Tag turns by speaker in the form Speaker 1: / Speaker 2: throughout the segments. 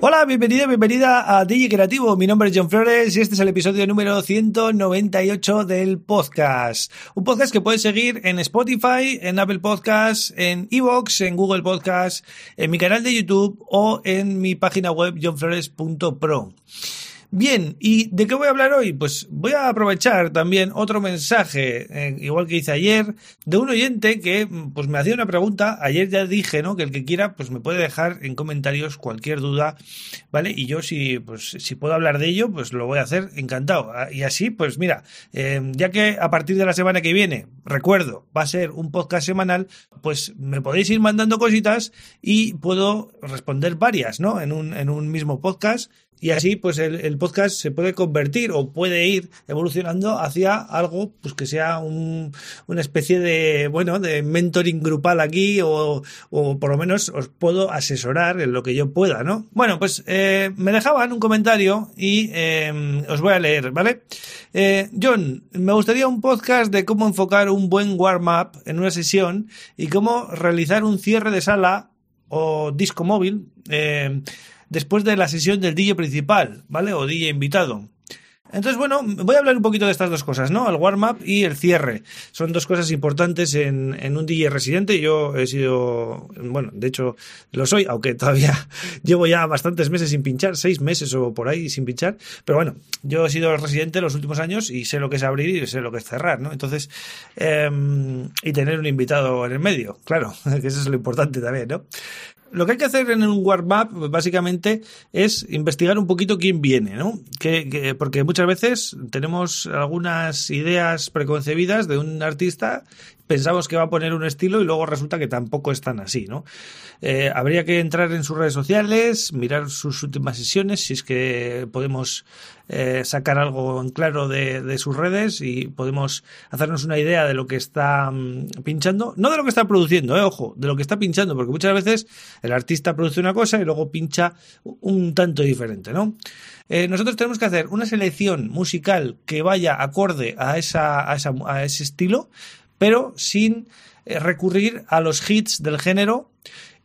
Speaker 1: Hola, bienvenida, bienvenida a DJ Creativo. Mi nombre es John Flores y este es el episodio número 198 del podcast. Un podcast que puedes seguir en Spotify, en Apple Podcasts, en Evox, en Google Podcasts, en mi canal de YouTube o en mi página web johnflores.pro. Bien, ¿y de qué voy a hablar hoy? Pues voy a aprovechar también otro mensaje, eh, igual que hice ayer, de un oyente que pues me hacía una pregunta. Ayer ya dije, ¿no? Que el que quiera, pues me puede dejar en comentarios cualquier duda, ¿vale? Y yo si, pues, si puedo hablar de ello, pues lo voy a hacer encantado. Ah, y así, pues mira, eh, ya que a partir de la semana que viene, recuerdo, va a ser un podcast semanal, pues me podéis ir mandando cositas y puedo responder varias, ¿no? En un, en un mismo podcast y así pues el, podcast se puede convertir o puede ir evolucionando hacia algo pues que sea un, una especie de bueno de mentoring grupal aquí o, o, por lo menos os puedo asesorar en lo que yo pueda no bueno pues eh, me dejaban un comentario y eh, os voy a leer vale eh, John me gustaría un podcast de cómo enfocar un buen warm up en una sesión y cómo realizar un cierre de sala o disco móvil eh, después de la sesión del DJ principal, ¿vale? O DJ invitado. Entonces, bueno, voy a hablar un poquito de estas dos cosas, ¿no? El warm-up y el cierre. Son dos cosas importantes en, un DJ residente. Yo he sido, bueno, de hecho lo soy, aunque todavía llevo ya bastantes meses sin pinchar, seis meses o por ahí sin pinchar. Pero bueno, yo he sido residente los últimos años y sé lo que es abrir y sé lo que es cerrar, ¿no? Entonces, eh, y tener un invitado en el medio, claro, que eso es lo importante también, ¿no? Lo que hay que hacer en un warm-up, básicamente, es investigar un poquito quién viene, ¿no? Que, que, porque muchas veces tenemos algunas ideas preconcebidas de un artista, pensamos que va a poner un estilo y luego resulta que tampoco es tan así, ¿no? Eh, habría que entrar en sus redes sociales, mirar sus últimas sesiones, si es que podemos eh, sacar algo en claro de, de, sus redes y podemos hacernos una idea de lo que está um, pinchando, no de lo que está produciendo, eh, ojo, de lo que está pinchando, porque muchas veces el artista produce una cosa y luego pincha un tanto diferente, ¿no? Eh, nosotros tenemos que hacer una selección musical que vaya acorde a, esa, a, esa, a ese estilo, pero sin eh, recurrir a los hits del género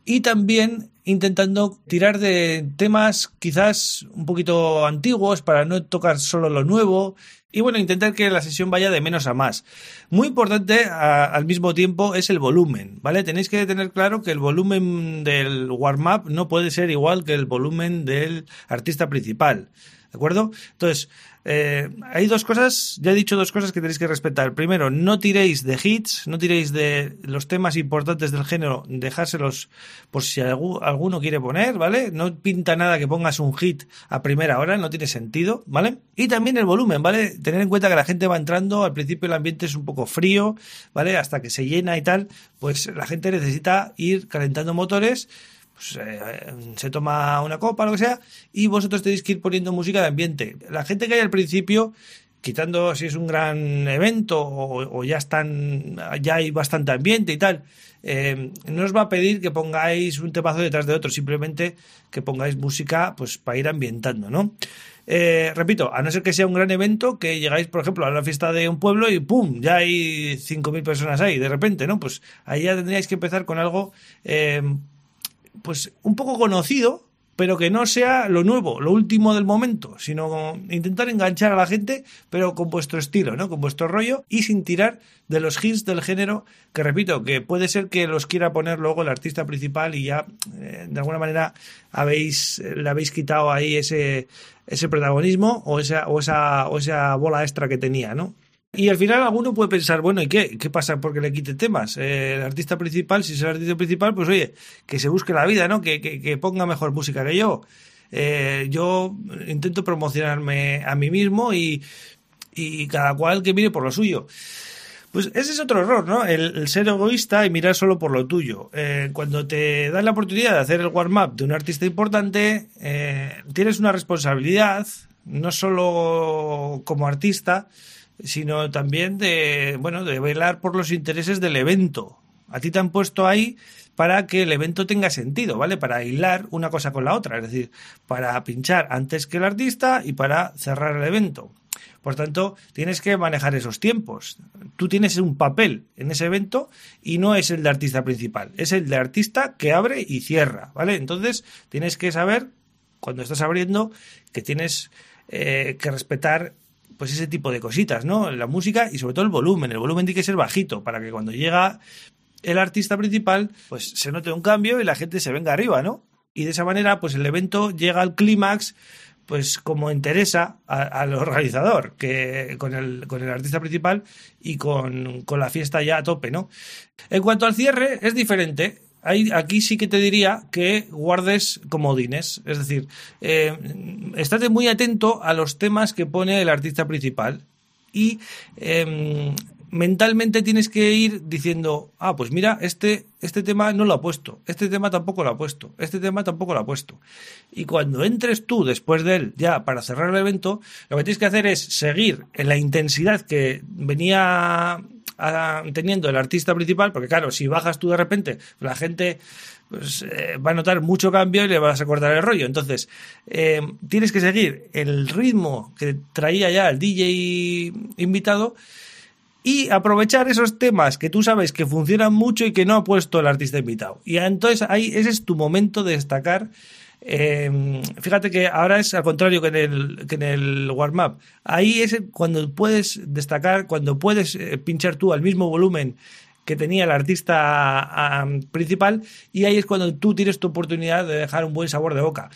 Speaker 1: y también intentando tirar de temas quizás un poquito antiguos para no tocar solo lo nuevo y bueno, intentar que la sesión vaya de menos a más. Muy importante al mismo tiempo es el volumen, ¿vale? Tenéis que tener claro que el volumen del warm-up no puede ser igual que el volumen del artista principal. ¿De acuerdo? Entonces, eh, hay dos cosas, ya he dicho dos cosas que tenéis que respetar. Primero, no tiréis de hits, no tiréis de los temas importantes del género, dejárselos por si alguno quiere poner, ¿vale? No pinta nada que pongas un hit a primera hora, no tiene sentido, ¿vale? Y también el volumen, ¿vale? Tener en cuenta que la gente va entrando, al principio el ambiente es un poco frío, ¿vale? Hasta que se llena y tal, pues la gente necesita ir calentando motores pues, eh, se toma una copa, lo que sea, y vosotros tenéis que ir poniendo música de ambiente. La gente que hay al principio, quitando si es un gran evento o, ya están, ya hay bastante ambiente y tal, eh, no os va a pedir que pongáis un temazo detrás de otro, simplemente que pongáis música pues para ir ambientando, ¿no? Eh, repito, a no ser que sea un gran evento, que llegáis, por ejemplo, a la fiesta de un pueblo y ¡pum! ya hay 5.000 personas ahí, de repente, ¿no? Pues ahí ya tendríais que empezar con algo eh, pues un poco conocido, pero que no sea lo nuevo, lo último del momento, sino intentar enganchar a la gente, pero con vuestro estilo, ¿no? Con vuestro rollo y sin tirar de los hits del género, que repito, que puede ser que los quiera poner luego el artista principal y ya eh, de alguna manera habéis le habéis quitado ahí ese ese protagonismo o esa o esa o esa bola extra que tenía, ¿no? Y al final alguno puede pensar, bueno, ¿y qué? ¿Qué pasa porque le quite temas? Eh, el artista principal, si es el artista principal, pues oye, que se busque la vida, ¿no? Que, que, que ponga mejor música que yo. Eh, yo intento promocionarme a mí mismo y, y cada cual que mire por lo suyo. Pues ese es otro error, ¿no? El, ser egoísta y mirar solo por lo tuyo. Eh, cuando te dan la oportunidad de hacer el warm-up de un artista importante, eh, tienes una responsabilidad, no solo como artista, sino también de, bueno, de velar por los intereses del evento. A ti te han puesto ahí para que el evento tenga sentido, ¿vale? Para hilar una cosa con la otra, es decir, para pinchar antes que el artista y para cerrar el evento. Por tanto, tienes que manejar esos tiempos. Tú tienes un papel en ese evento y no es el de artista principal, es el de artista que abre y cierra, ¿vale? Entonces, tienes que saber, cuando estás abriendo, que tienes eh, que respetar pues ese tipo de cositas, ¿no? La música y sobre todo el volumen. El volumen tiene que ser bajito para que cuando llega el artista principal, pues se note un cambio y la gente se venga arriba, ¿no? Y de esa manera, pues el evento llega al clímax pues como interesa al organizador, que con el, con el artista principal y con, con, la fiesta ya a tope, ¿no? En cuanto al cierre, es diferente. Aquí sí que te diría que guardes comodines, es decir, eh, estate muy atento a los temas que pone el artista principal y em, mentalmente tienes que ir diciendo, ah, pues mira, este, este tema no lo ha puesto, este tema tampoco lo ha puesto, este tema tampoco lo ha puesto. Y cuando entres tú después de él, ya para cerrar el evento, lo que tienes que hacer es seguir en la intensidad que venía teniendo el artista principal, porque claro, si bajas tú de repente, la gente pues, eh, va a notar mucho cambio y le vas a cortar el rollo. Entonces, eh, tienes que seguir el ritmo que traía ya el DJ invitado y aprovechar esos temas que tú sabes que funcionan mucho y que no ha puesto el artista invitado. Y entonces ahí ese es tu momento de destacar. Em, fíjate que ahora es al contrario que en el, que en el warm-up. Ahí es cuando puedes destacar, cuando puedes eh, pinchar tú al mismo volumen que tenía el artista principal y ahí es cuando tú tienes tu oportunidad de dejar un buen sabor de boca.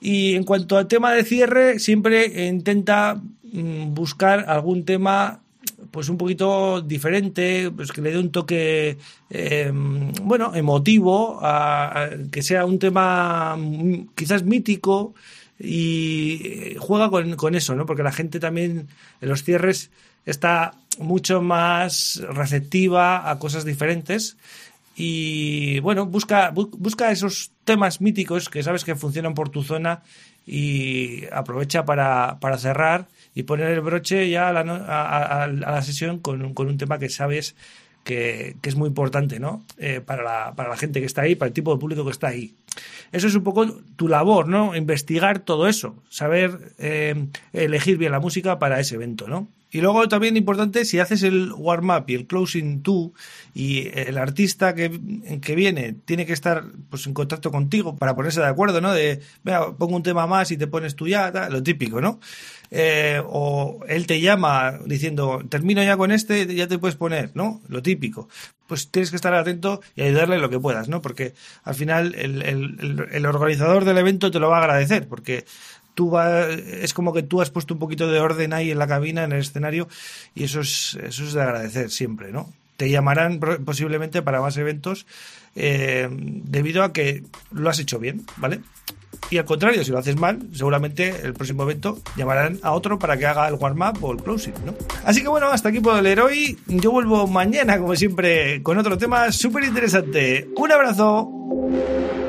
Speaker 1: Y en cuanto al tema de cierre, siempre intenta mm, buscar algún tema pues un poquito diferente, pues que le dé un toque, em, bueno, emotivo, a, que sea un tema quizás mítico y juega con, con, eso, ¿no? Porque la gente también en los cierres está mucho más receptiva a cosas diferentes y bueno, busca, busca esos temas míticos que sabes que funcionan por tu zona y aprovecha para, para cerrar y poner el broche ya a la, a, la sesión con, un tema que sabes que, es muy importante ¿no? Eh, para, la, para la gente que está ahí, para el tipo de público que está ahí. Eso es un poco tu labor, ¿no? Investigar todo eso, saber eh, elegir bien la música para ese evento, ¿no? Y luego también importante, si haces el warm-up y el closing tú y el artista que, que, viene tiene que estar pues en contacto contigo para ponerse de acuerdo, ¿no? De, vea, pongo un tema más y te pones tú ya, lo típico, ¿no? Eh, o él te llama diciendo, termino ya con este, ya te puedes poner, ¿no? Lo típico. Pues tienes que estar atento y ayudarle lo que puedas, ¿no? Porque al final el, el organizador del evento te lo va a agradecer, porque tú es como que tú has puesto un poquito de orden ahí en la cabina, en el escenario, y eso es, eso es de agradecer siempre, ¿no? Te llamarán posiblemente para más eventos eh, debido a que lo has hecho bien, ¿vale? Y al contrario, si lo haces mal, seguramente el próximo evento llamarán a otro para que haga el warm-up o el closing, ¿no? Así que bueno, hasta aquí puedo leer hoy. Yo vuelvo mañana, como siempre, con otro tema súper interesante. ¡Un abrazo!